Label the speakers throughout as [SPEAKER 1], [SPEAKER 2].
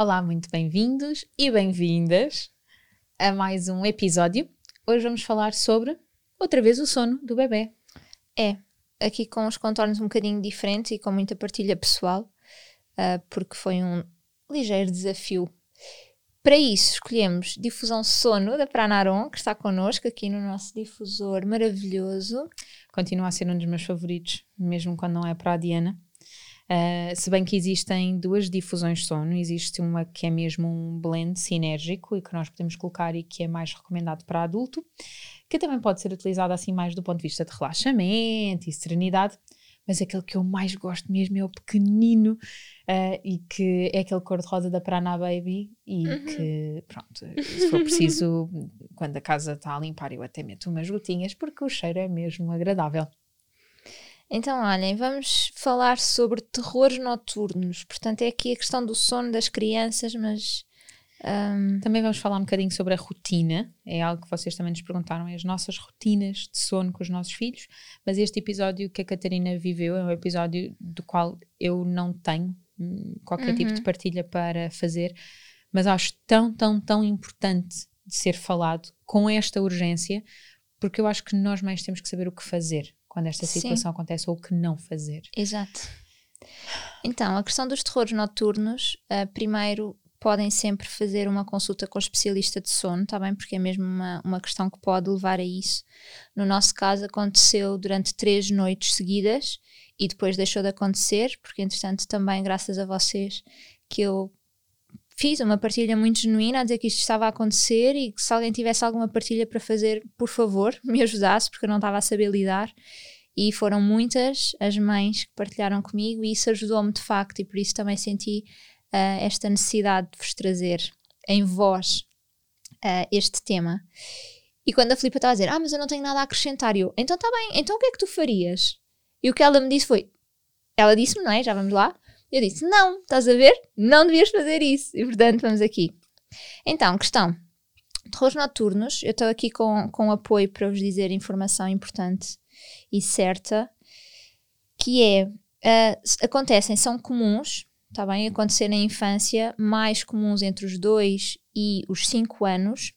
[SPEAKER 1] Olá, muito bem-vindos e bem-vindas a mais um episódio. Hoje vamos falar sobre, outra vez, o sono do bebê.
[SPEAKER 2] É, aqui com os contornos um bocadinho diferentes e com muita partilha pessoal uh, porque foi um ligeiro desafio. Para isso, escolhemos Difusão Sono da Pranaron, que está connosco aqui no nosso difusor maravilhoso.
[SPEAKER 1] Continua a ser um dos meus favoritos, mesmo quando não é para a Diana. Uh, se bem que existem duas difusões de sono, existe uma que é mesmo um blend sinérgico e que nós podemos colocar e que é mais recomendado para adulto, que também pode ser utilizado assim mais do ponto de vista de relaxamento e serenidade, mas aquele que eu mais gosto mesmo é o pequenino uh, e que é aquele cor-de-rosa da Prana Baby e uhum. que, pronto, se for preciso, quando a casa está a limpar, eu até meto umas gotinhas porque o cheiro é mesmo agradável.
[SPEAKER 2] Então, olhem, vamos falar sobre terrores noturnos. Portanto, é aqui a questão do sono das crianças, mas
[SPEAKER 1] um... Também vamos falar um bocadinho sobre a rotina, é algo que vocês também nos perguntaram, é as nossas rotinas de sono com os nossos filhos, mas este episódio que a Catarina viveu é um episódio do qual eu não tenho hum, qualquer uhum. tipo de uhum. partilha para fazer, mas acho tão, tão, tão importante de ser falado com esta urgência, porque eu acho que nós mais temos que saber o que fazer quando esta situação Sim. acontece ou o que não fazer.
[SPEAKER 2] Exato. Então, a questão dos terrores noturnos, uh, primeiro podem sempre fazer uma consulta com o especialista de sono, está bem? Porque é mesmo uma, uma questão que pode levar a isso. No nosso caso, aconteceu durante três noites seguidas e depois deixou de acontecer, porque entretanto, também graças a vocês, que eu fiz uma partilha muito genuína a dizer que isto estava a acontecer e que se alguém tivesse alguma partilha para fazer, por favor, me ajudasse, porque eu não estava a saber lidar. E foram muitas as mães que partilharam comigo e isso ajudou-me de facto, e por isso também senti uh, esta necessidade de vos trazer em voz uh, este tema. E quando a Filipa estava a dizer, ah, mas eu não tenho nada a acrescentar, eu, então está bem, então o que é que tu farias? E o que ela me disse foi, ela disse-me, não é? Já vamos lá. Eu disse, não, estás a ver? Não devias fazer isso. E portanto, vamos aqui. Então, questão. Terrores noturnos, eu estou aqui com, com apoio para vos dizer informação importante e certa, que é, uh, acontecem, são comuns, está bem? Acontecer na infância, mais comuns entre os 2 e os 5 anos.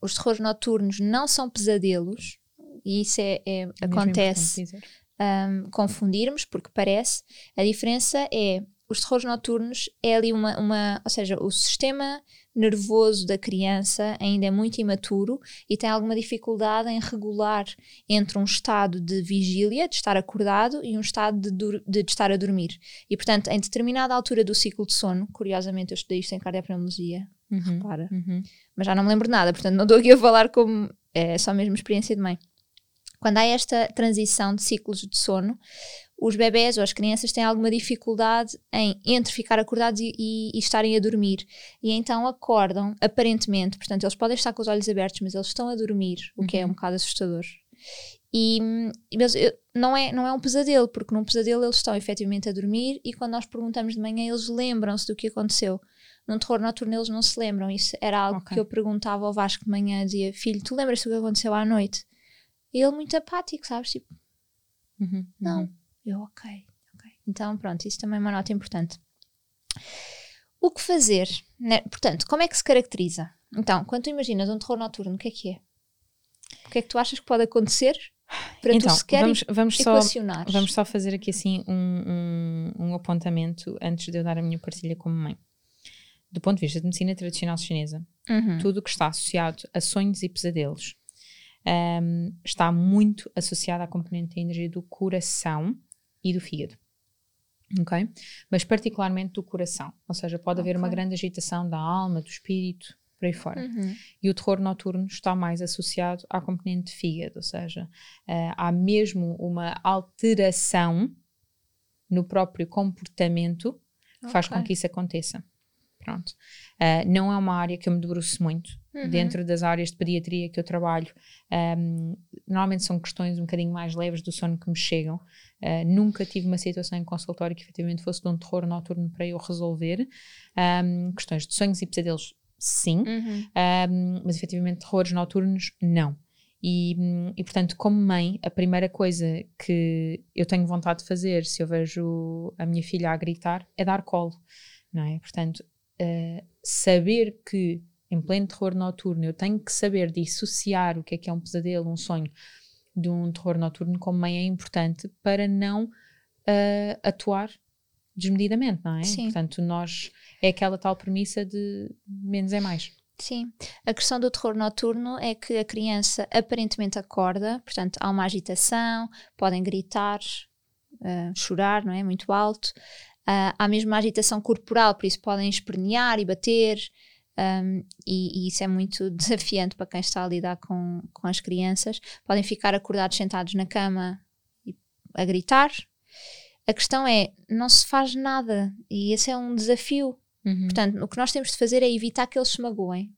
[SPEAKER 2] Os terrores noturnos não são pesadelos, e isso é, é, é acontece um, confundirmos, porque parece. A diferença é os terrores noturnos é ali uma, uma, ou seja, o sistema nervoso da criança ainda é muito imaturo e tem alguma dificuldade em regular entre um estado de vigília, de estar acordado, e um estado de, de, de estar a dormir. E, portanto, em determinada altura do ciclo de sono, curiosamente eu estudei isto em cardiopneumologia, uhum, repara, uhum. mas já não me lembro nada, portanto não estou aqui a falar como, é só mesmo experiência de mãe. Quando há esta transição de ciclos de sono, os bebés ou as crianças têm alguma dificuldade em entre ficar acordados e, e, e, estarem a dormir. E então acordam, aparentemente, portanto, eles podem estar com os olhos abertos, mas eles estão a dormir, o que é um uhum. bocado assustador. E mas, não, é, não é um pesadelo, porque num pesadelo eles estão efetivamente a dormir e quando nós perguntamos de manhã eles lembram-se do que aconteceu. Num terror noturno eles não se lembram. Isso era algo okay. que eu perguntava ao Vasco de manhã, dizia, filho, tu lembras-te do que aconteceu à noite? E ele muito apático, sabes? Tipo, uhum, não. Uhum. Eu, ok, ok. Então, pronto, isso também é uma nota importante. O que fazer? Né? Portanto, como é que se caracteriza? Então, quando tu imaginas um terror noturno, o que é que é? O que é que tu achas que pode acontecer para então, tu sequer
[SPEAKER 1] vamos, vamos só, vamos só fazer aqui assim um, um, um apontamento antes de eu dar a minha partilha como mãe. Do ponto de vista de medicina tradicional chinesa, uhum. tudo o que está associado a sonhos e pesadelos um, está muito associado à componente da energia do coração e do fígado. Ok? Mas particularmente do coração. Ou seja, pode okay. haver uma grande agitação da alma, do espírito, por aí fora.
[SPEAKER 2] Uhum.
[SPEAKER 1] E o terror noturno está mais associado à componente de fígado, ou seja, uh, há mesmo uma alteração no próprio comportamento que okay. faz com que isso aconteça. Pronto. Uh, não é uma área que eu me debruço muito. Uhum. Dentro das áreas de pediatria que eu trabalho, um, normalmente são questões um bocadinho mais leves do sono que me chegam. Uh, nunca tive uma situação em consultório que efetivamente fosse de um terror noturno para eu resolver. Um, questões de sonhos e pesadelos, sim. Uhum. Um, mas efetivamente terrores noturnos, não. E, e, portanto, como mãe, a primeira coisa que eu tenho vontade de fazer se eu vejo a minha filha a gritar é dar colo, não é? Portanto, uh, saber que em pleno terror noturno eu tenho que saber dissociar o que é que é um pesadelo, um sonho de um terror noturno como mãe é importante para não uh, atuar desmedidamente, não é?
[SPEAKER 2] Sim.
[SPEAKER 1] Portanto, nós é aquela tal premissa de menos é mais.
[SPEAKER 2] Sim, a questão do terror noturno é que a criança aparentemente acorda, portanto há uma agitação, podem gritar, uh, chorar, não é? Muito alto, Uh, há mesmo agitação corporal, por isso podem espernear e bater, um, e, e, isso é muito desafiante para quem está a lidar com, com as crianças. Podem ficar acordados sentados na cama e, a gritar. A questão é, não se faz nada, e esse é um desafio. Uhum. Portanto, o que nós temos de fazer é evitar que eles se magoem.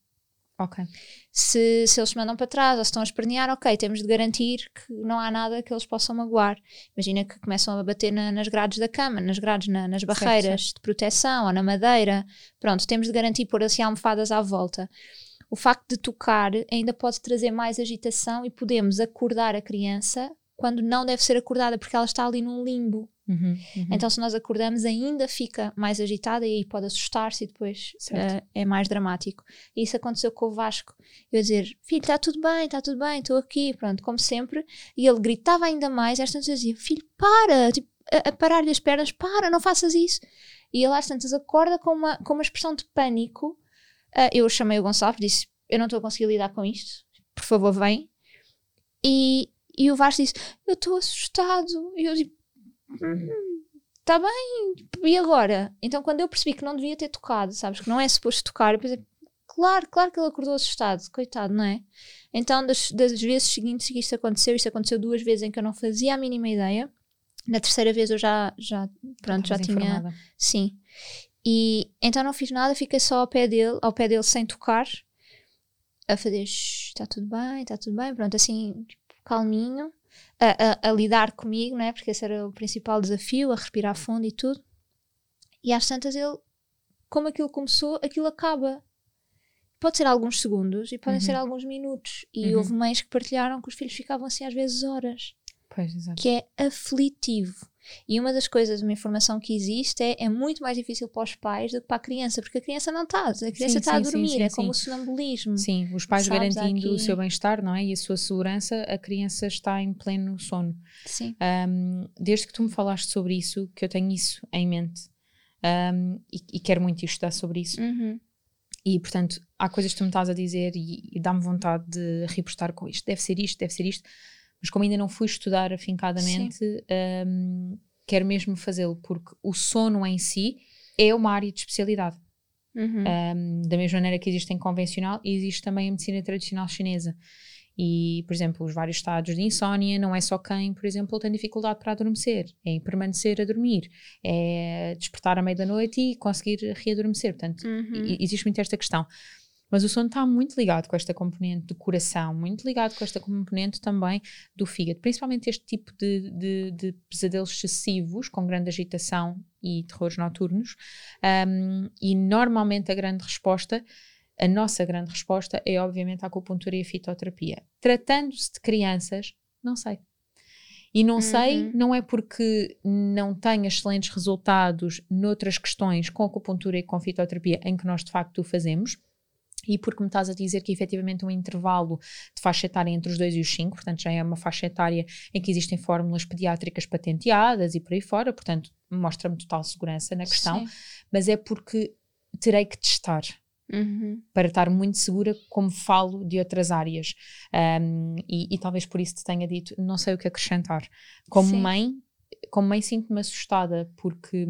[SPEAKER 1] Ok.
[SPEAKER 2] Se, se eles mandam para trás ou se estão a espernear, ok, temos de garantir que não há nada que eles possam magoar. Imagina que começam a bater na, nas grades da cama, nas grades, na, nas barreiras certo, certo. de proteção ou na madeira. Pronto, temos de garantir pôr assim almofadas à volta. O facto de tocar ainda pode trazer mais agitação e podemos acordar a criança quando não deve ser acordada, porque ela está ali num limbo.
[SPEAKER 1] Uhum, uhum.
[SPEAKER 2] Então, se nós acordamos, ainda fica mais agitada e aí pode assustar-se e depois uh, é mais dramático. E isso aconteceu com o Vasco. Eu dizer: Filho, está tudo bem, está tudo bem, estou aqui, pronto, como sempre. E ele gritava ainda mais. Às tantas dizia: Filho, para, tipo, a, a parar-lhe as pernas, para, não faças isso. E ele às tantas acorda com uma, com uma expressão de pânico. Uh, eu chamei o Gonçalo, disse: Eu não estou a conseguir lidar com isto, por favor, vem. E, e o Vasco disse: Eu estou assustado. E eu disse: Está bem, e agora? Então, quando eu percebi que não devia ter tocado, sabes, que não é suposto tocar, eu pensei: Claro, claro que ele acordou assustado, coitado, não é? Então, das, das vezes seguintes que isto aconteceu, isto aconteceu duas vezes em que eu não fazia a mínima ideia. Na terceira vez eu já, já pronto, já tinha. Informada. Sim. E então não fiz nada, fiquei só ao pé dele, ao pé dele sem tocar, a fazer está tudo bem, está tudo bem, pronto, assim, tipo, calminho, a, a, a, lidar comigo, não é? Porque esse era o principal desafio, a respirar fundo e tudo. E às tantas ele, como aquilo começou, aquilo acaba. Pode ser alguns segundos e podem uhum. ser alguns minutos. E uhum. houve mães que partilharam que os filhos ficavam assim às vezes horas.
[SPEAKER 1] Pois.
[SPEAKER 2] Que é aflitivo. E uma das coisas, uma informação que existe é, é muito mais difícil para os pais do que para a criança, porque a criança não está, a criança sim, está sim, a dormir, sim, é como o sonambulismo.
[SPEAKER 1] Sim, os pais sabes, garantindo aqui... o seu bem-estar, não é? E a sua segurança, a criança está em pleno sono.
[SPEAKER 2] Sim.
[SPEAKER 1] Um, desde que tu me falaste sobre isso, que eu tenho isso em mente um, e, e, quero muito estudar sobre isso.
[SPEAKER 2] Uhum.
[SPEAKER 1] E, portanto, há coisas que tu me estás a dizer e, e dá-me vontade de repostar com isto. Deve ser isto, deve ser isto mas como ainda não fui estudar afincadamente, um, quero mesmo fazê-lo, porque o sono em si é uma área de especialidade.
[SPEAKER 2] Uhum.
[SPEAKER 1] Um, da mesma maneira que existe em convencional, existe também a medicina tradicional chinesa. E, por exemplo, os vários estados de insónia não é só quem, por exemplo, tem dificuldade para adormecer, é permanecer a dormir, é despertar à meia da noite e conseguir readormecer. Portanto,
[SPEAKER 2] uhum.
[SPEAKER 1] existe muito esta questão. Mas o sono está muito ligado com esta componente do coração, muito ligado com esta componente também do fígado, principalmente este tipo de, de, de pesadelos excessivos, com grande agitação e terrores noturnos. Um, e normalmente a grande resposta a nossa grande resposta é, obviamente, a acupuntura e a fitoterapia. Tratando-se de crianças, não sei. E não uhum. sei, não é porque não tenha excelentes resultados noutras questões com acupuntura e com fitoterapia, em que nós de facto o fazemos, e porque me estás a dizer que efetivamente um intervalo de faixa etária entre os 2 e os 5, portanto já é uma faixa etária em que existem fórmulas pediátricas patenteadas e por aí fora, portanto mostra-me total segurança na questão, Sim. mas é porque terei que testar.
[SPEAKER 2] Uhum.
[SPEAKER 1] Para estar muito segura, como falo de outras áreas. Um, e, e, talvez por isso te tenha dito, não sei o que acrescentar. Como Sim. mãe, como mãe, sinto-me assustada porque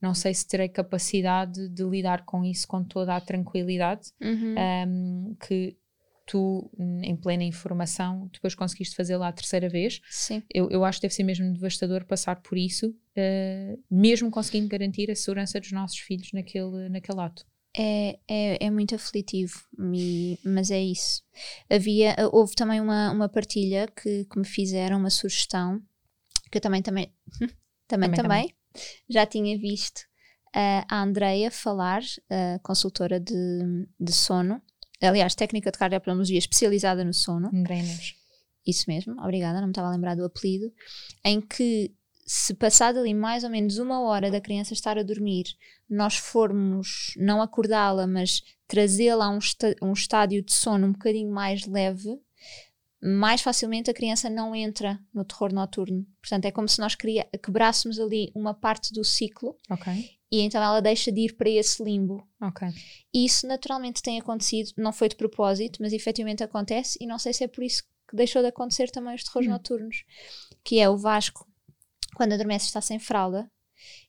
[SPEAKER 1] não sei se terei capacidade de lidar com isso com toda a tranquilidade
[SPEAKER 2] Uhum.
[SPEAKER 1] um, que tu, em plena informação, depois conseguiste fazer lá a terceira vez.
[SPEAKER 2] Sim.
[SPEAKER 1] Eu, eu acho que deve ser mesmo devastador passar por isso, uh, mesmo conseguindo garantir a segurança dos nossos filhos naquele, naquele ato.
[SPEAKER 2] É, é, é muito aflitivo, e, mas é isso. Havia, houve também uma, uma partilha que, que me fizeram, uma sugestão, que eu também, também, também, também, também, já tinha visto uh, a Andreia falar, uh, consultora de, de sono, aliás, técnica de cardiopneumologia especializada no sono.
[SPEAKER 1] Andreias.
[SPEAKER 2] Isso mesmo, obrigada, não me estava a lembrar do apelido, em que se passado ali mais ou menos uma hora da criança estar a dormir, nós formos não acordá-la, mas trazê-la a um, um estádio de sono um bocadinho mais leve, mais facilmente a criança não entra no terror noturno. Portanto, é como se nós quebrássemos ali uma parte do ciclo
[SPEAKER 1] okay.
[SPEAKER 2] e então ela deixa de ir para esse limbo.
[SPEAKER 1] Okay.
[SPEAKER 2] E isso naturalmente tem acontecido, não foi de propósito, mas efetivamente acontece e não sei se é por isso que deixou de acontecer também os terrores hum. noturnos, que é o Vasco quando adormece está sem fralda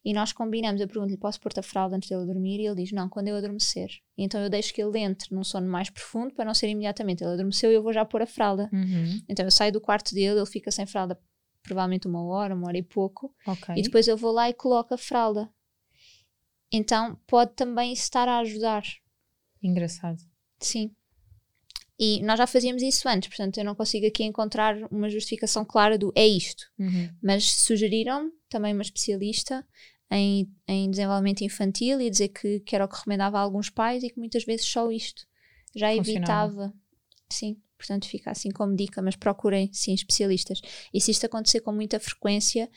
[SPEAKER 2] e nós combinamos, eu pergunto-lhe, posso pôr-te a fralda antes dele dormir? E ele diz, não, quando eu adormecer. Então eu deixo que ele entre num sono mais profundo para não ser imediatamente. Ele adormeceu e eu vou já pôr a fralda.
[SPEAKER 1] Uhum.
[SPEAKER 2] Então eu saio do quarto dele, ele fica sem fralda provavelmente uma hora, uma hora e pouco.
[SPEAKER 1] Okay.
[SPEAKER 2] E depois eu vou lá e coloco a fralda. Então pode também estar a ajudar.
[SPEAKER 1] Engraçado.
[SPEAKER 2] Sim. E nós já fazíamos isso antes, portanto eu não consigo aqui encontrar uma justificação clara do é isto.
[SPEAKER 1] Uhum.
[SPEAKER 2] Mas sugeriram também uma especialista em, em desenvolvimento infantil e dizer que, que era o que recomendava a alguns pais e que muitas vezes só isto já evitava. Sim, portanto fica assim como dica, mas procurem sim especialistas. E se isto acontecer com muita frequência,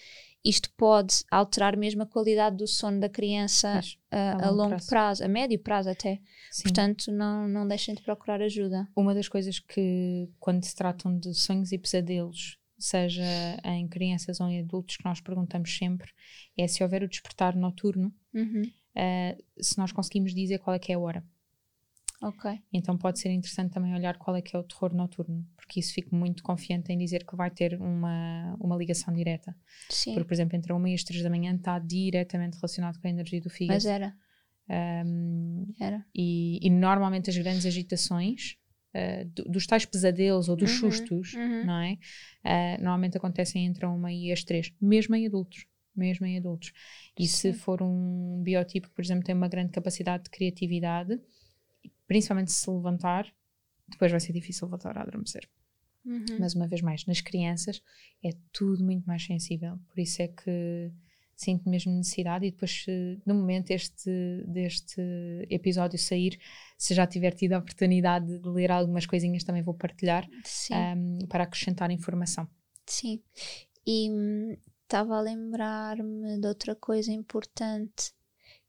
[SPEAKER 2] isto pode alterar mesmo a qualidade do sono da criança
[SPEAKER 1] Mas,
[SPEAKER 2] a, a, longo prazo. prazo. a médio prazo até.
[SPEAKER 1] Sim.
[SPEAKER 2] Portanto, não, não deixem de procurar ajuda.
[SPEAKER 1] Uma das coisas que, quando se tratam de sonhos e pesadelos, seja em crianças ou em adultos, que nós perguntamos sempre, é se houver o despertar noturno,
[SPEAKER 2] uhum.
[SPEAKER 1] uh, se nós conseguimos dizer qual é que é a hora.
[SPEAKER 2] Ok.
[SPEAKER 1] Então pode ser interessante também olhar qual é que é o terror noturno, porque isso fico muito confiante em dizer que vai ter uma, uma ligação direta.
[SPEAKER 2] Sim.
[SPEAKER 1] Porque, por exemplo, entre 1 e as 3 da manhã está diretamente relacionado com a energia do fígado.
[SPEAKER 2] Mas era.
[SPEAKER 1] Um,
[SPEAKER 2] era.
[SPEAKER 1] E, e, normalmente as grandes agitações, uh, do, dos tais pesadelos ou dos
[SPEAKER 2] Uhum,
[SPEAKER 1] sustos,
[SPEAKER 2] uhum.
[SPEAKER 1] não é? Uh, normalmente acontecem entre 1 e as 3, mesmo em adultos. Mesmo em adultos. E se
[SPEAKER 2] Sim.
[SPEAKER 1] for um biotipo que, por exemplo, tem uma grande capacidade de criatividade, principalmente se levantar, depois vai ser difícil voltar a adormecer.
[SPEAKER 2] Uhum.
[SPEAKER 1] Mas uma vez mais, nas crianças é tudo muito mais sensível, por isso é que sinto mesmo necessidade e depois no momento este, deste episódio sair, se já tiver tido a oportunidade de ler algumas coisinhas também vou partilhar um, para acrescentar informação.
[SPEAKER 2] Sim. E hum, estava a lembrar-me de outra coisa importante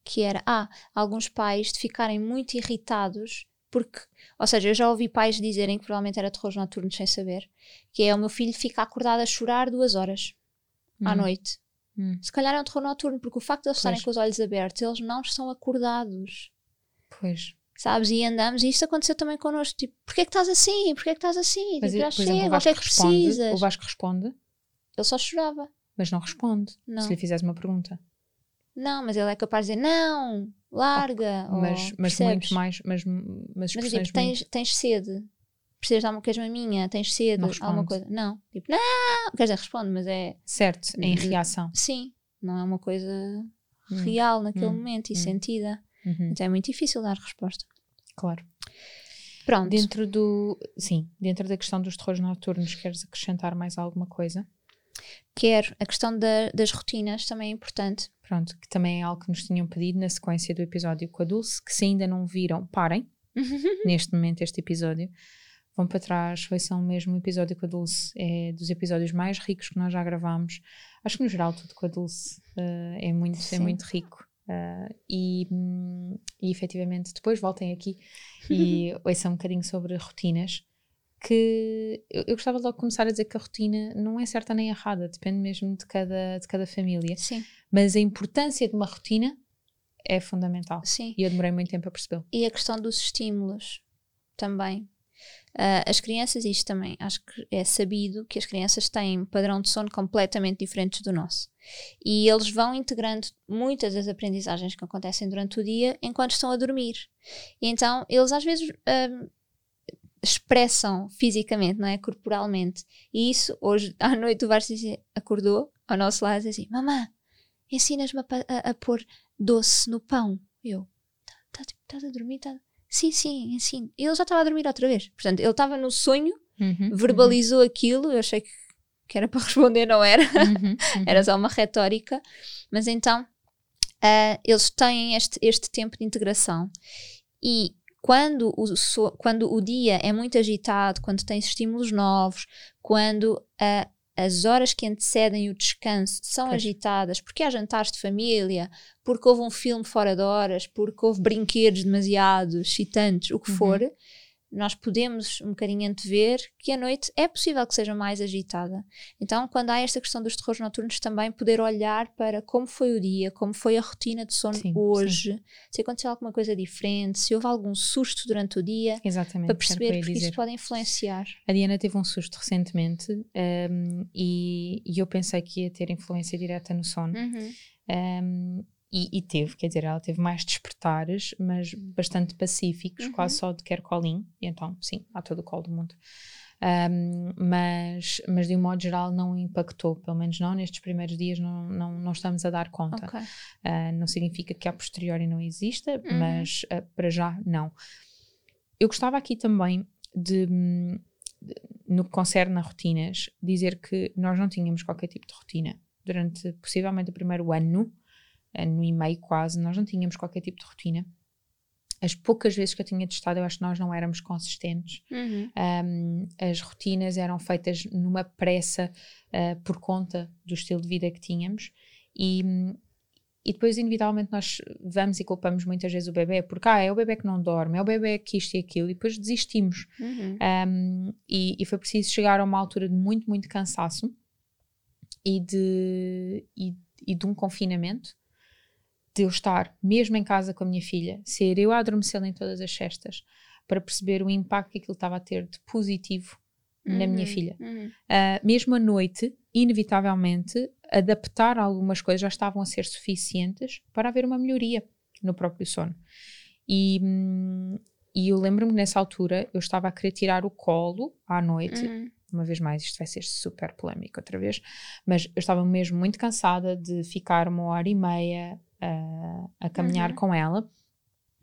[SPEAKER 2] que era, ah, alguns pais de ficarem muito irritados porque, ou seja, eu já ouvi pais dizerem que provavelmente era terrores noturnos sem saber, que é o meu filho fica acordado a chorar duas horas à
[SPEAKER 1] Hum,
[SPEAKER 2] noite.
[SPEAKER 1] hum.
[SPEAKER 2] Se calhar é um terror noturno, porque o facto de eles estarem com os olhos abertos, eles não estão acordados.
[SPEAKER 1] Pois,
[SPEAKER 2] Sabes? E andamos, e isso aconteceu também connosco. Tipo, porquê é que estás assim? Porquê é que estás assim?
[SPEAKER 1] mas
[SPEAKER 2] tipo, já
[SPEAKER 1] por exemplo, o
[SPEAKER 2] chega, o
[SPEAKER 1] Vasco
[SPEAKER 2] que é que
[SPEAKER 1] responde,
[SPEAKER 2] precisas?
[SPEAKER 1] o Vasco responde,
[SPEAKER 2] Ele só chorava.
[SPEAKER 1] mas não responde
[SPEAKER 2] Não.
[SPEAKER 1] se lhe fizeres uma pergunta.
[SPEAKER 2] Não, mas ele é capaz de dizer não, larga. ou,
[SPEAKER 1] mas, mas
[SPEAKER 2] percebes?
[SPEAKER 1] muito mais, mas, mas
[SPEAKER 2] Mas tipo, tens, tens sede. Precisas de alguma coisa maminha, tens sede,
[SPEAKER 1] Não
[SPEAKER 2] alguma coisa. Não. Tipo, não! Quer dizer, responde, mas é.
[SPEAKER 1] muito, certo, em
[SPEAKER 2] Hum,
[SPEAKER 1] reação.
[SPEAKER 2] Sim, não é uma coisa
[SPEAKER 1] Hum,
[SPEAKER 2] real naquele
[SPEAKER 1] hum,
[SPEAKER 2] momento e
[SPEAKER 1] hum.
[SPEAKER 2] sentida.
[SPEAKER 1] uhum,
[SPEAKER 2] Então é muito difícil dar resposta.
[SPEAKER 1] claro.
[SPEAKER 2] Pronto.
[SPEAKER 1] Dentro do, sim, dentro da questão dos terrores noturnos, queres acrescentar mais alguma coisa?
[SPEAKER 2] Quero. A questão da- das rotinas também é importante.
[SPEAKER 1] Pronto, que também é algo que nos tinham pedido na sequência do episódio com a Dulce, que se ainda não viram, parem, neste momento, este episódio. Vão para trás, ouçam mesmo o episódio com a Dulce, é dos episódios mais ricos que nós já gravámos. Acho que no geral tudo com a Dulce eh, é, muito, é muito rico. Eh, e, hum, e efetivamente depois voltem aqui e ouçam um bocadinho sobre rotinas. Que eu, eu gostava logo de começar a dizer que a rotina não é certa nem errada, depende mesmo de cada, de cada família.
[SPEAKER 2] Sim,
[SPEAKER 1] Mas a importância de uma rotina é fundamental.
[SPEAKER 2] sim.
[SPEAKER 1] E eu demorei muito tempo a percebê-lo.
[SPEAKER 2] E a questão dos estímulos também. Uh, as crianças, isto também acho que é sabido que as crianças têm um padrão de sono completamente diferentes do nosso. E eles vão integrando muitas das aprendizagens que acontecem durante o dia enquanto estão a dormir. E então, eles às vezes uh, expressam fisicamente, não é? Corporalmente. E isso, hoje à noite, o Varsi acordou ao nosso lado e disse assim: Mamã, ensinas-me a, a, a, pôr doce no pão. Eu, estás tá, tá a dormir? Tá? Sim, sim, ensino. E ele já estava a dormir outra vez. Portanto, ele estava no sonho, uhum, verbalizou uhum. aquilo. Eu achei que, que, era para responder, não era. Uhum, uhum, era só uma retórica. Mas então, uh, eles têm este, este tempo de integração. E quando o, quando o dia é muito agitado, quando tem estímulos novos, quando uh, as horas que antecedem o descanso são pois. agitadas, porque há jantares de família, porque houve um filme fora de horas, porque houve brinquedos demasiado excitantes, o que uhum. for, nós podemos um bocadinho antever que a noite é possível que seja mais agitada. Então, quando há esta questão dos terrores noturnos, também poder olhar para como foi o dia, como foi a rotina de sono sim, hoje, sim. se aconteceu alguma coisa diferente, se houve algum susto durante o dia,
[SPEAKER 1] Exatamente,
[SPEAKER 2] para perceber que isso pode influenciar.
[SPEAKER 1] A Diana teve um susto recentemente um, e, e, eu pensei que ia ter influência direta no sono. Uhum. Um, e, e, teve, quer dizer, ela teve mais despertares, mas bastante pacíficos, uhum. quase só de quer colinho, então, sim, há todo o colo do mundo. Um, mas, mas de um modo geral não impactou, pelo menos não nestes primeiros dias, não, não, não estamos a dar conta. Okay. Uh, não significa que a posteriori não exista, uhum. mas uh, para já não. Eu gostava aqui também de, de, no que concerne a rotinas, dizer que nós não tínhamos qualquer tipo de rotina durante possivelmente o primeiro ano ano e meio quase, nós não tínhamos qualquer tipo de rotina. As poucas vezes que eu tinha testado, eu acho que nós não éramos consistentes. Uhum. Um, as rotinas eram feitas numa pressa uh, por conta do estilo de vida que tínhamos. E, e depois, inevitavelmente, nós vamos e culpamos muitas vezes o bebê, porque ah, é o bebê que não dorme, é o bebê que isto e aquilo, e depois desistimos. Uhum. Um, e, e, foi preciso chegar a uma altura de muito, muito cansaço e de, e, e de um confinamento de eu estar mesmo em casa com a minha filha, ser eu a adormecê-la em todas as cestas, para perceber o impacto que aquilo estava a ter de positivo uhum, na minha uhum, filha. Uhum. Uh, mesmo à noite, inevitavelmente, adaptar algumas coisas já estavam a ser suficientes para haver uma melhoria no próprio sono. E, hum, e eu lembro-me que nessa altura eu estava a querer tirar o colo à noite. Uhum. Uma vez mais, isto vai ser super polémico outra vez, mas eu estava mesmo muito cansada de ficar uma hora e meia a, a caminhar uhum. com ela.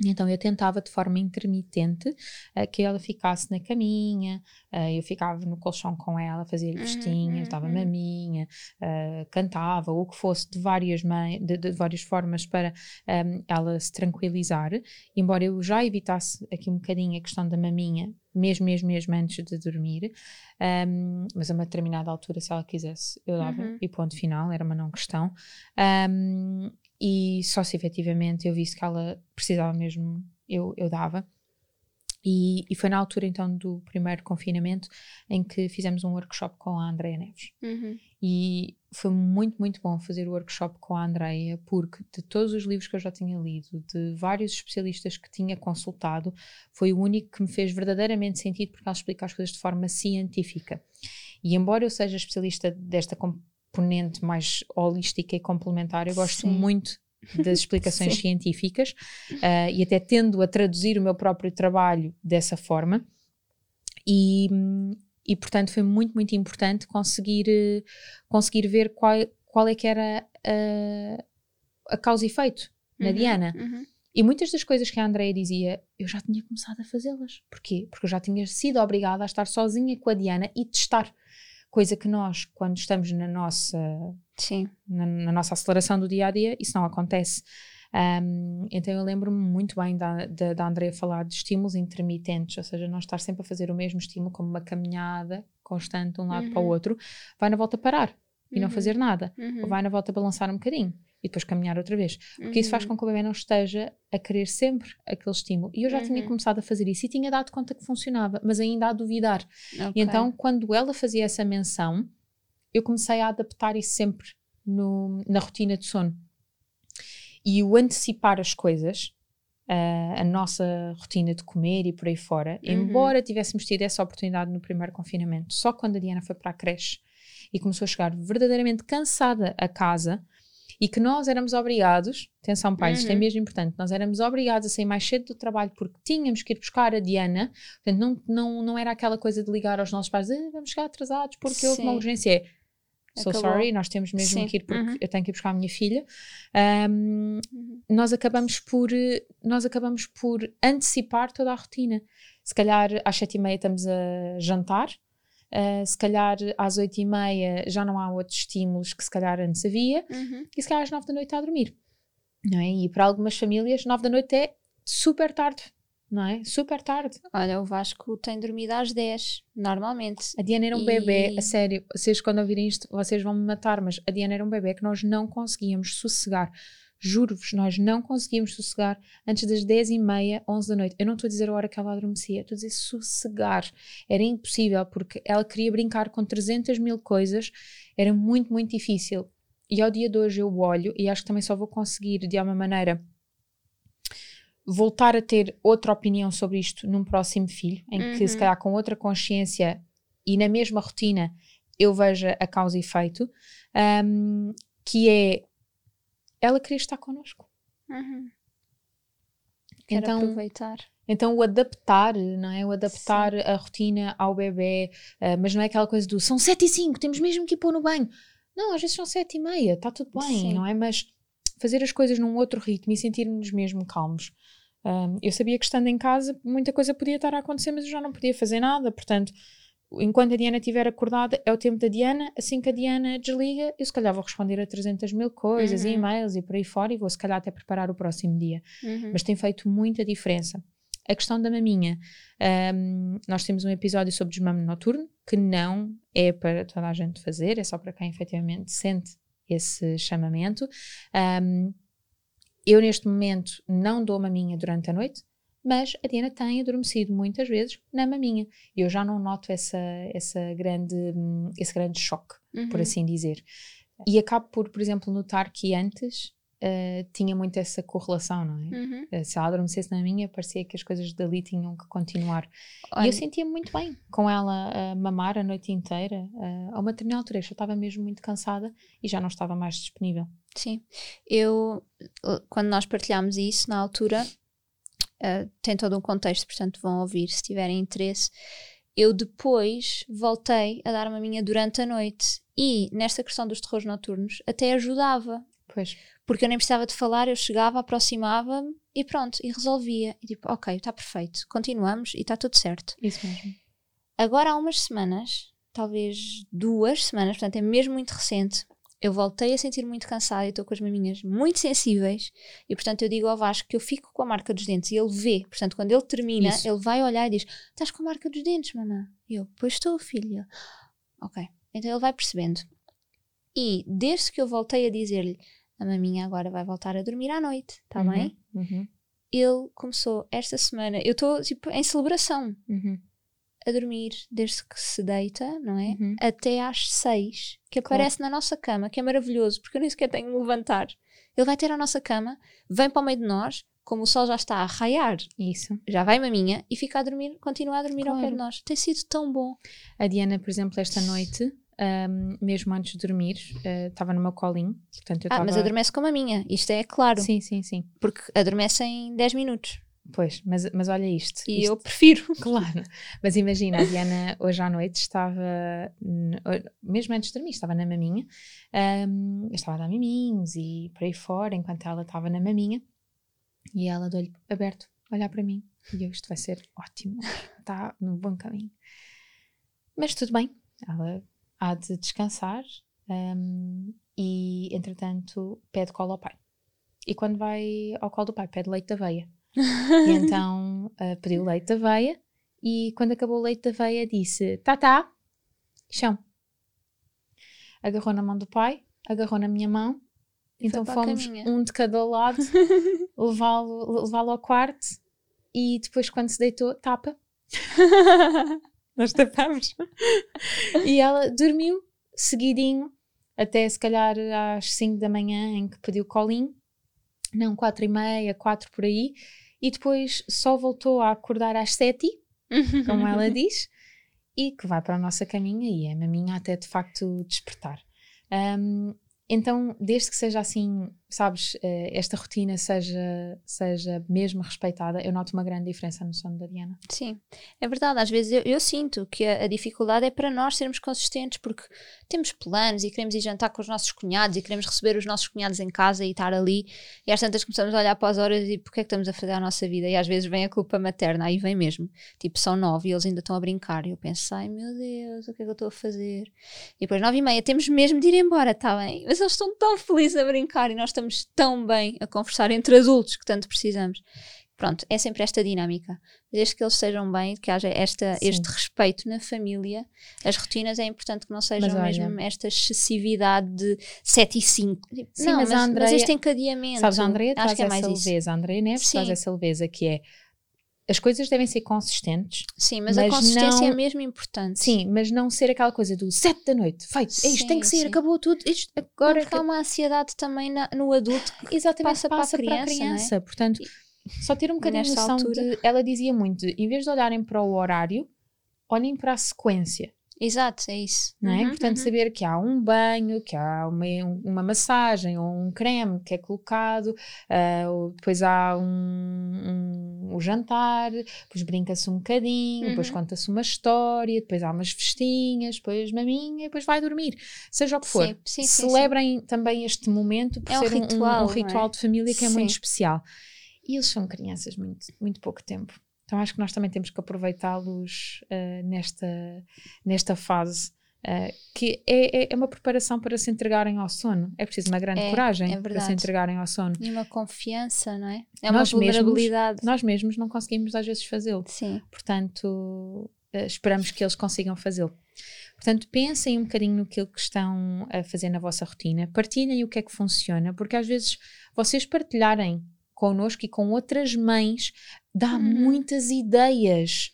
[SPEAKER 1] Então eu tentava de forma intermitente uh, que ela ficasse na caminha, uh, eu ficava no colchão com ela, fazia-lhe uhum, vestinhas, dava uhum. maminha, uh, cantava, ou o que fosse de várias, de, de várias formas para um, ehm, ela se tranquilizar, embora eu já evitasse aqui um bocadinho a questão da maminha, mesmo, mesmo, mesmo antes de dormir, um, ehm, mas a uma determinada altura, se ela quisesse, eu dava, uhum. e ponto final, era uma não questão. Um, ehm, e só se efetivamente eu visse que ela precisava mesmo, eu, eu dava. E, e, foi na altura então do primeiro confinamento em que fizemos um workshop com a Andrea Neves. Uhum. E foi muito, muito bom fazer o workshop com a Andrea, porque de todos os livros que eu já tinha lido, de vários especialistas que tinha consultado, foi o único que me fez verdadeiramente sentido porque ela explica as coisas de forma científica. E embora eu seja especialista desta componente mais holística e complementar. Eu gosto Sim. muito das explicações científicas uh, e até tendo a traduzir o meu próprio trabalho dessa forma. E, e portanto foi muito, muito importante conseguir, uh, conseguir ver qual, qual é que era uh, a causa e efeito na uhum, Diana. Uhum. E muitas das coisas que a Andrea dizia, eu já tinha começado a fazê-las. Porquê? Porque eu já tinha sido obrigada a estar sozinha com a Diana e testar coisa que nós, quando estamos na nossa,
[SPEAKER 2] Sim.
[SPEAKER 1] Na, na nossa aceleração do dia a dia, isso não acontece. Um, então eu lembro-me muito bem da, da, da Andrea falar de estímulos intermitentes, ou seja, não estar sempre a fazer o mesmo estímulo como uma caminhada constante de um lado uhum. para o uhum. outro, vai na volta parar e uhum. não fazer nada, uhum. ou vai na volta balançar um bocadinho e depois caminhar outra vez. Porque uhum. isso faz uhum. com que o bebê não esteja a querer sempre aquele estímulo. E eu já uhum. tinha começado a fazer isso e tinha dado conta que funcionava, mas ainda a duvidar. Okay. E então, quando ela fazia essa menção, eu comecei a adaptar isso sempre no, na rotina de sono. E o antecipar as coisas uh, a nossa rotina de comer e por aí fora, uhum. embora tivéssemos tido essa oportunidade no primeiro confinamento, só quando a Diana foi para a creche e começou a chegar verdadeiramente cansada a casa e que nós éramos obrigados, atenção pais, uhum. isto é uhum. mesmo importante, nós éramos obrigados a sair mais cedo do trabalho porque tínhamos que ir buscar a Diana, portanto não, não, não era aquela coisa de ligar aos nossos pais, ah, vamos chegar atrasados porque Sim. houve uma urgência, So Acabou. sorry, nós temos mesmo Sim. que ir porque uhum. eu tenho que ir buscar a minha filha. Um, uhum. Nós acabamos por nós acabamos por antecipar toda a rotina. Se calhar às sete e meia estamos a jantar, uh, se calhar às oito e meia já não há outros estímulos que se calhar antes havia, uhum. e se calhar às nove da noite está a dormir. Não é? E para algumas famílias, nove da noite é super tarde não é? Super tarde.
[SPEAKER 2] Olha, o Vasco tem dormido às 10, normalmente.
[SPEAKER 1] A Diana era um e... bebê, a sério, vocês quando ouvirem isto, vocês vão me matar, mas a Diana era um bebê que nós não conseguíamos sossegar. Juro-vos, nós não conseguíamos sossegar antes das 10 e meia, 11 da noite. Eu não estou a dizer a hora que ela adormecia, estou a dizer sossegar. Era impossível, porque ela queria brincar com 300 mil coisas, era muito, muito difícil. E ao dia de hoje eu olho e acho que também só vou conseguir, de alguma maneira, voltar a ter outra opinião sobre isto num próximo filho, em uhum. que se uhum. calhar com outra consciência e na mesma rotina eu veja a causa e efeito, um, que é ela queria estar connosco.
[SPEAKER 2] Uhum. Quero então, aproveitar.
[SPEAKER 1] Então o adaptar, não é? O adaptar Sim. a rotina ao bebê, uh, mas não é aquela coisa do são sete e cinco, temos mesmo que ir pôr no banho. Não, às vezes são sete e meia, está tudo bem, Sim. não é? Mas fazer as coisas num outro ritmo e sentirmos mesmo calmos. Um, eu sabia que estando em casa muita coisa podia estar a acontecer, mas eu já não podia fazer nada, portanto, enquanto a Diana estiver acordada, é o tempo da Diana. Assim que a Diana desliga, eu se calhar vou responder a 300 mil coisas, uhum. e-mails e por aí fora, e vou se calhar até preparar o próximo dia. Uhum. Mas tem feito muita diferença. A questão da maminha, um, nós temos um episódio sobre desmame noturno, que não é para toda a gente fazer, é só para quem efetivamente sente esse chamamento. Um, eu, neste momento, não dou maminha durante a noite, mas a Diana tem adormecido muitas vezes na maminha. E eu já não noto essa, essa grande, esse grande choque, uhum. por assim dizer. E acabo por, por exemplo, notar que antes uh, tinha muito essa correlação, não é? Uhum. Uh, se ela adormecesse na minha, parecia que as coisas dali tinham que continuar. Olha. E eu sentia muito bem com ela a mamar a noite inteira. Uh, a uma determinada altura eu já estava mesmo muito cansada e já não estava mais disponível.
[SPEAKER 2] Sim, eu, quando nós partilhámos isso na altura, uh, tem todo um contexto, portanto vão ouvir se tiverem interesse. Eu depois voltei a dar uma minha durante a noite e nesta questão dos terrores noturnos até ajudava.
[SPEAKER 1] Pois.
[SPEAKER 2] Porque eu nem precisava de falar, eu chegava, aproximava-me e pronto, e resolvia. E tipo, ok, está perfeito, continuamos e está tudo certo.
[SPEAKER 1] Isso mesmo.
[SPEAKER 2] Agora há umas semanas, talvez duas semanas, portanto é mesmo muito recente, eu voltei a sentir muito cansada e estou com as maminhas muito sensíveis e portanto eu digo ao Vasco que eu fico com a marca dos dentes e ele vê, portanto quando ele termina Isso. ele vai olhar e diz estás com a marca dos dentes mamã? E eu, pois estou filha ok, então ele vai percebendo e desde que eu voltei a dizer-lhe a maminha agora vai voltar a dormir à noite, está uhum, bem? Uhum. Ele começou esta semana, eu estou tipo em celebração
[SPEAKER 1] uhum
[SPEAKER 2] a dormir desde que se deita, não é? Uhum. Até às seis, que aparece claro. na nossa cama, que é maravilhoso, porque eu nem sequer tenho de levantar. Ele vai ter a nossa cama, vem para o meio de nós, como o sol já está a raiar,
[SPEAKER 1] isso,
[SPEAKER 2] já vai maminha e fica a dormir, continua a dormir claro. ao pé de nós. Tem sido tão bom.
[SPEAKER 1] A Diana, por exemplo, esta noite, um, mesmo antes de dormir, estava uh, no meu colinho. Portanto, eu ah,
[SPEAKER 2] tava... mas adormece como a minha, isto é claro.
[SPEAKER 1] Sim, sim, sim.
[SPEAKER 2] Porque adormece em 10 minutos.
[SPEAKER 1] Pois, mas, mas olha isto.
[SPEAKER 2] E
[SPEAKER 1] isto,
[SPEAKER 2] eu prefiro.
[SPEAKER 1] Claro. Mas imagina, a Diana hoje à noite estava, mesmo antes de dormir, estava na maminha. Um, eu estava a dar miminhos e por aí fora, enquanto ela estava na maminha. E ela de olho aberto, olhar para mim. E eu, isto vai ser ótimo, está no bom caminho. Mas tudo bem, ela há de descansar um, e, entretanto, pede colo ao pai. E quando vai ao colo do pai, pede leite de aveia e então uh, pediu leite de aveia e quando acabou o leite de aveia disse: Tá, tá, chão. Agarrou na mão do pai, agarrou na minha mão, então fomos um de cada lado levá-lo levá ao quarto e depois, quando se deitou, tapa. Nós tapamos. e ela dormiu seguidinho até se calhar às 5 da manhã em que pediu colinho não, quatro e meia, quatro por aí, e depois só voltou a acordar às sete, como ela diz, e que vai para a nossa caminha e é maminha até de facto despertar. Um, então, desde que seja assim, sabes, eh, esta rotina seja, seja mesmo respeitada, eu noto uma grande diferença no sono da Diana.
[SPEAKER 2] Sim, é verdade. Às vezes eu, eu sinto que a, a, dificuldade é para nós sermos consistentes, porque temos planos e queremos ir jantar com os nossos cunhados e queremos receber os nossos cunhados em casa e estar ali. E às tantas começamos a olhar para as horas e porque é que estamos a fazer a nossa vida? E às vezes vem a culpa materna, aí vem mesmo. Tipo, são nove e eles ainda estão a brincar. E eu penso, ai meu Deus, o que é que eu estou a fazer? E depois nove e meia, temos mesmo de ir embora, está bem? Mas eles estão tão felizes a brincar e nós estamos tão bem a conversar entre adultos que tanto precisamos. Pronto, é sempre esta dinâmica. Desde que eles sejam bem, que haja esta, este respeito na família, as rotinas é importante que não sejam mesmo esta excessividade de 7 e 5. Sim, não, mas, mas, Andrea, mas este encadeamento.
[SPEAKER 1] Sabes, a Andrea traz é essa leveza, a Andrea Neves Sim. traz essa leveza que é as coisas devem ser consistentes.
[SPEAKER 2] Sim, mas, mas a consistência não, é mesmo importante.
[SPEAKER 1] Sim, mas não ser aquela coisa do sete da noite, feito, sim, isto tem que ser, sim. acabou tudo, isto agora.
[SPEAKER 2] Porque há uma ansiedade também na, no adulto que Exatamente, passa, passa para a criança. Para a criança. É?
[SPEAKER 1] Portanto, só ter um bocadinho de noção altura. de. Ela dizia muito: em vez de olharem para o horário, olhem para a sequência.
[SPEAKER 2] Exato, é isso.
[SPEAKER 1] Não é? Uhum, Portanto, uhum. saber que há um banho, que há uma, uma massagem ou um creme que é colocado, uh, depois há um, um, um jantar, depois brinca-se um bocadinho, uhum. depois conta-se uma história, depois há umas festinhas, depois maminha e depois vai dormir. Seja o que for, sim, sim, celebrem sim, também este momento por é ser um ritual, um, ritual é? de família que é muito especial. E eles são crianças muito, muito pouco tempo. Então acho que nós também temos que aproveitá-los uh, nesta, nesta fase. Uh, que é, é, é, uma preparação para se entregarem ao sono. É preciso uma grande é, coragem é para se entregarem ao sono.
[SPEAKER 2] E uma confiança, não é? É nós uma vulnerabilidade.
[SPEAKER 1] Mesmos, nós mesmos não conseguimos às vezes fazê-lo.
[SPEAKER 2] Sim.
[SPEAKER 1] Portanto, uh, esperamos que eles consigam fazê-lo. Portanto, pensem um bocadinho no que estão a fazer na vossa rotina, partilhem o que é que funciona, porque às vezes vocês partilharem connosco e com outras mães dá uhum. muitas ideias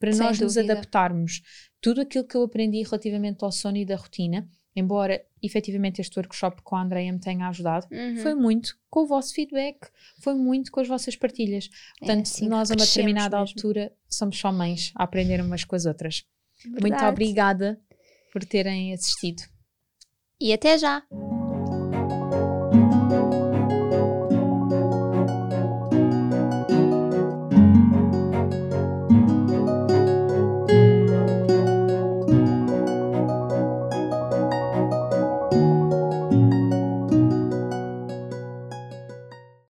[SPEAKER 1] para Sem nós dúvida. nos adaptarmos. Tudo aquilo que eu aprendi relativamente ao sono e da rotina, embora efetivamente este workshop com a Andrea me tenha ajudado, uhum. foi muito com o vosso feedback, foi muito com as vossas partilhas. Portanto, é assim nós a uma determinada mesmo. altura somos só mães a aprender umas com as outras. Verdade. Muito obrigada por terem assistido.
[SPEAKER 2] E até já!